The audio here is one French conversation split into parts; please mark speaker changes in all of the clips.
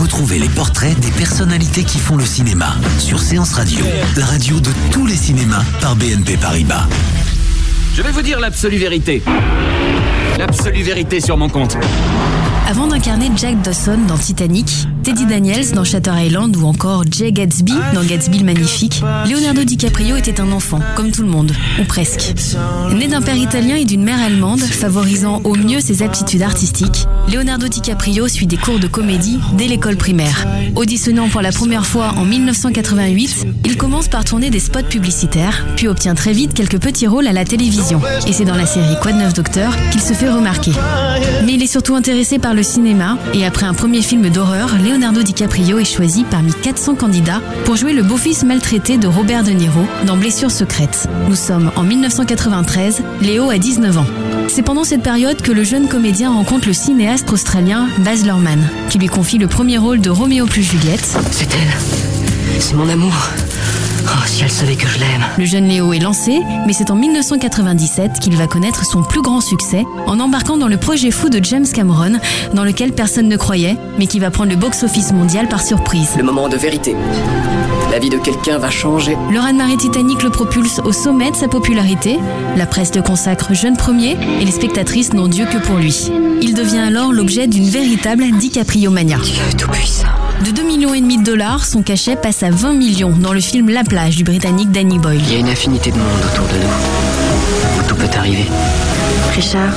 Speaker 1: Retrouvez les portraits des personnalités qui font le cinéma sur Séance Radio, la radio de tous les cinémas par BNP Paribas.
Speaker 2: Je vais vous dire l'absolue vérité. L'absolue vérité sur mon compte.
Speaker 3: Avant d'incarner Jack Dawson dans Titanic, Teddy Daniels dans Shutter Island ou encore Jay Gatsby dans Gatsby le Magnifique, Leonardo DiCaprio était un enfant, comme tout le monde, ou presque. Né d'un père italien et d'une mère allemande, favorisant au mieux ses aptitudes artistiques, Leonardo DiCaprio suit des cours de comédie dès l'école primaire. Auditionnant pour la première fois en 1988, il commence par tourner des spots publicitaires, puis obtient très vite quelques petits rôles à la télévision. Et c'est dans la série Quoi neuf docteur qu'il se fait remarquer. Mais il est surtout intéressé par le cinéma et après un premier film d'horreur, Leonardo DiCaprio est choisi parmi 400 candidats pour jouer le beau-fils maltraité de Robert De Niro dans Blessures secrètes. Nous sommes en 1993, Léo a 19 ans. C'est pendant cette période que le jeune comédien rencontre le cinéaste australien Baz Luhrmann, qui lui confie le premier rôle de Roméo plus Juliette.
Speaker 4: C'est elle. C'est mon amour. Oh, si elle savait que je l'aime.
Speaker 3: Le jeune Léo est lancé, mais c'est en 1997 qu'il va connaître son plus grand succès en embarquant dans le projet fou de James Cameron, dans lequel personne ne croyait, mais qui va prendre le box-office mondial par surprise.
Speaker 4: Le moment de vérité. La vie de quelqu'un va changer.
Speaker 3: Le raz-de-marée Titanic le propulse au sommet de sa popularité. La presse le consacre jeune premier et les spectatrices n'ont Dieu que pour lui. Il devient alors l'objet d'une véritable DiCaprio mania.
Speaker 4: Dieu tout-puissant.
Speaker 3: De 2 millions et demi de dollars, son cachet passe à 20 millions dans le film La plage du britannique Danny Boyle.
Speaker 4: Il y a une infinité de monde autour de nous. Où tout peut arriver.
Speaker 5: Richard,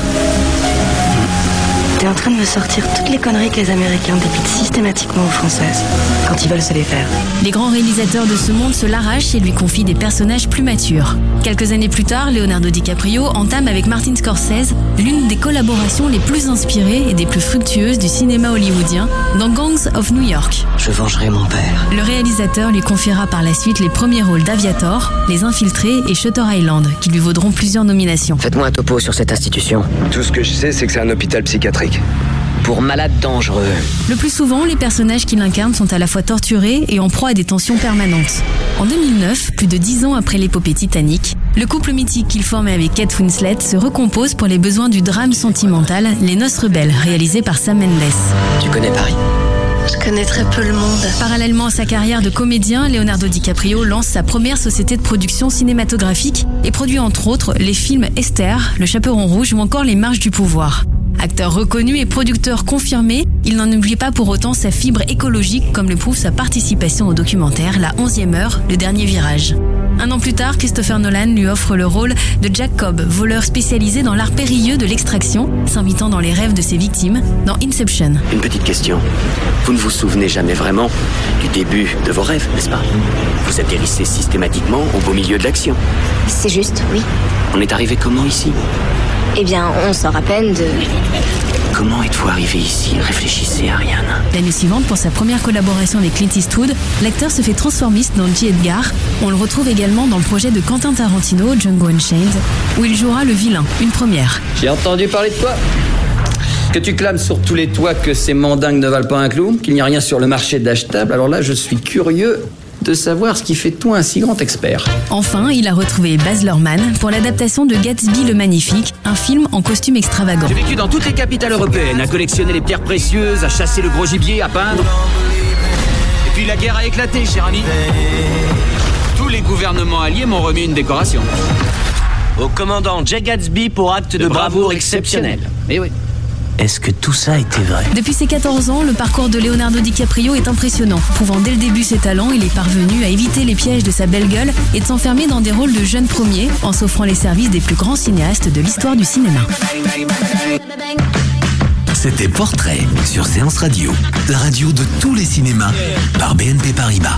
Speaker 5: t'es en train de me sortir toutes les conneries que les Américains dépitent systématiquement aux Françaises quand ils veulent se les faire.
Speaker 3: Les grands réalisateurs de ce monde se l'arrachent et lui confient des personnages plus matures. Quelques années plus tard, Leonardo DiCaprio entame avec Martin Scorsese l'une des collaborations les plus inspirées et des plus fructueuses du cinéma hollywoodien dans Gangs of New York.
Speaker 4: Je vengerai mon père.
Speaker 3: Le réalisateur lui confiera par la suite les premiers rôles d'Aviator, Les Infiltrés et Shutter Island, qui lui vaudront plusieurs nominations.
Speaker 4: Faites-moi un topo sur cette institution.
Speaker 6: Tout ce que je sais, c'est que c'est un hôpital psychiatrique.
Speaker 4: Pour malades dangereux.
Speaker 3: Le plus souvent, les personnages qu'il incarne sont à la fois torturés et en proie à des tensions permanentes. En 2009, plus de dix ans après l'épopée Titanic, le couple mythique qu'il formait avec Kate Winslet se recompose pour les besoins du drame sentimental Les Noces Rebelles, réalisé par Sam Mendes.
Speaker 4: Tu connais Paris?
Speaker 5: Je connais très peu le monde.
Speaker 3: Parallèlement à sa carrière de comédien, Leonardo DiCaprio lance sa première société de production cinématographique et produit entre autres les films Esther, Le Chaperon Rouge ou encore Les Marches du Pouvoir. Acteur reconnu et producteur confirmé, il n'en oublie pas pour autant sa fibre écologique comme le prouve sa participation au documentaire La 11e heure, le dernier virage. Un an plus tard, Christopher Nolan lui offre le rôle de Jack Cobb, voleur spécialisé dans l'art périlleux de l'extraction, s'invitant dans les rêves de ses victimes dans Inception.
Speaker 4: Une petite question. Vous ne vous souvenez jamais vraiment du début de vos rêves, n'est-ce pas? Vous atterrissez systématiquement au beau milieu de l'action.
Speaker 7: C'est juste, oui.
Speaker 4: On est arrivé comment ici?
Speaker 7: Eh bien, on s'en rappelle de...
Speaker 4: Comment êtes-vous arrivé ici? Réfléchissez, Ariane.
Speaker 3: L'année suivante, pour sa première collaboration avec Clint Eastwood, l'acteur se fait transformiste dans J. Edgar. On le retrouve également dans le projet de Quentin Tarantino, Django Unchained, où il jouera le vilain, une première.
Speaker 2: J'ai entendu parler de toi. Que tu clames sur tous les toits que ces mandingues ne valent pas un clou, qu'il n'y a rien sur le marché d'achetable. Alors là, je suis curieux de savoir ce qui fait de toi un si grand expert.
Speaker 3: Enfin, il a retrouvé Baz Luhrmann pour l'adaptation de Gatsby le Magnifique, un film en costume extravagant.
Speaker 2: J'ai vécu dans toutes les capitales européennes, à collectionner les pierres précieuses, à chasser le gros gibier, à peindre. Et puis la guerre a éclaté, cher ami. Tous les gouvernements alliés m'ont remis une décoration. Au commandant Jay Gatsby pour acte de, bravoure exceptionnel. Mais oui.
Speaker 1: Est-ce que tout ça était vrai
Speaker 3: Depuis ses 14 ans, le parcours de Leonardo DiCaprio est impressionnant. Prouvant dès le début ses talents, il est parvenu à éviter les pièges de sa belle gueule et de s'enfermer dans des rôles de jeunes premiers en s'offrant les services des plus grands cinéastes de l'histoire du cinéma.
Speaker 1: C'était Portrait sur Séance Radio, la radio de tous les cinémas par BNP Paribas.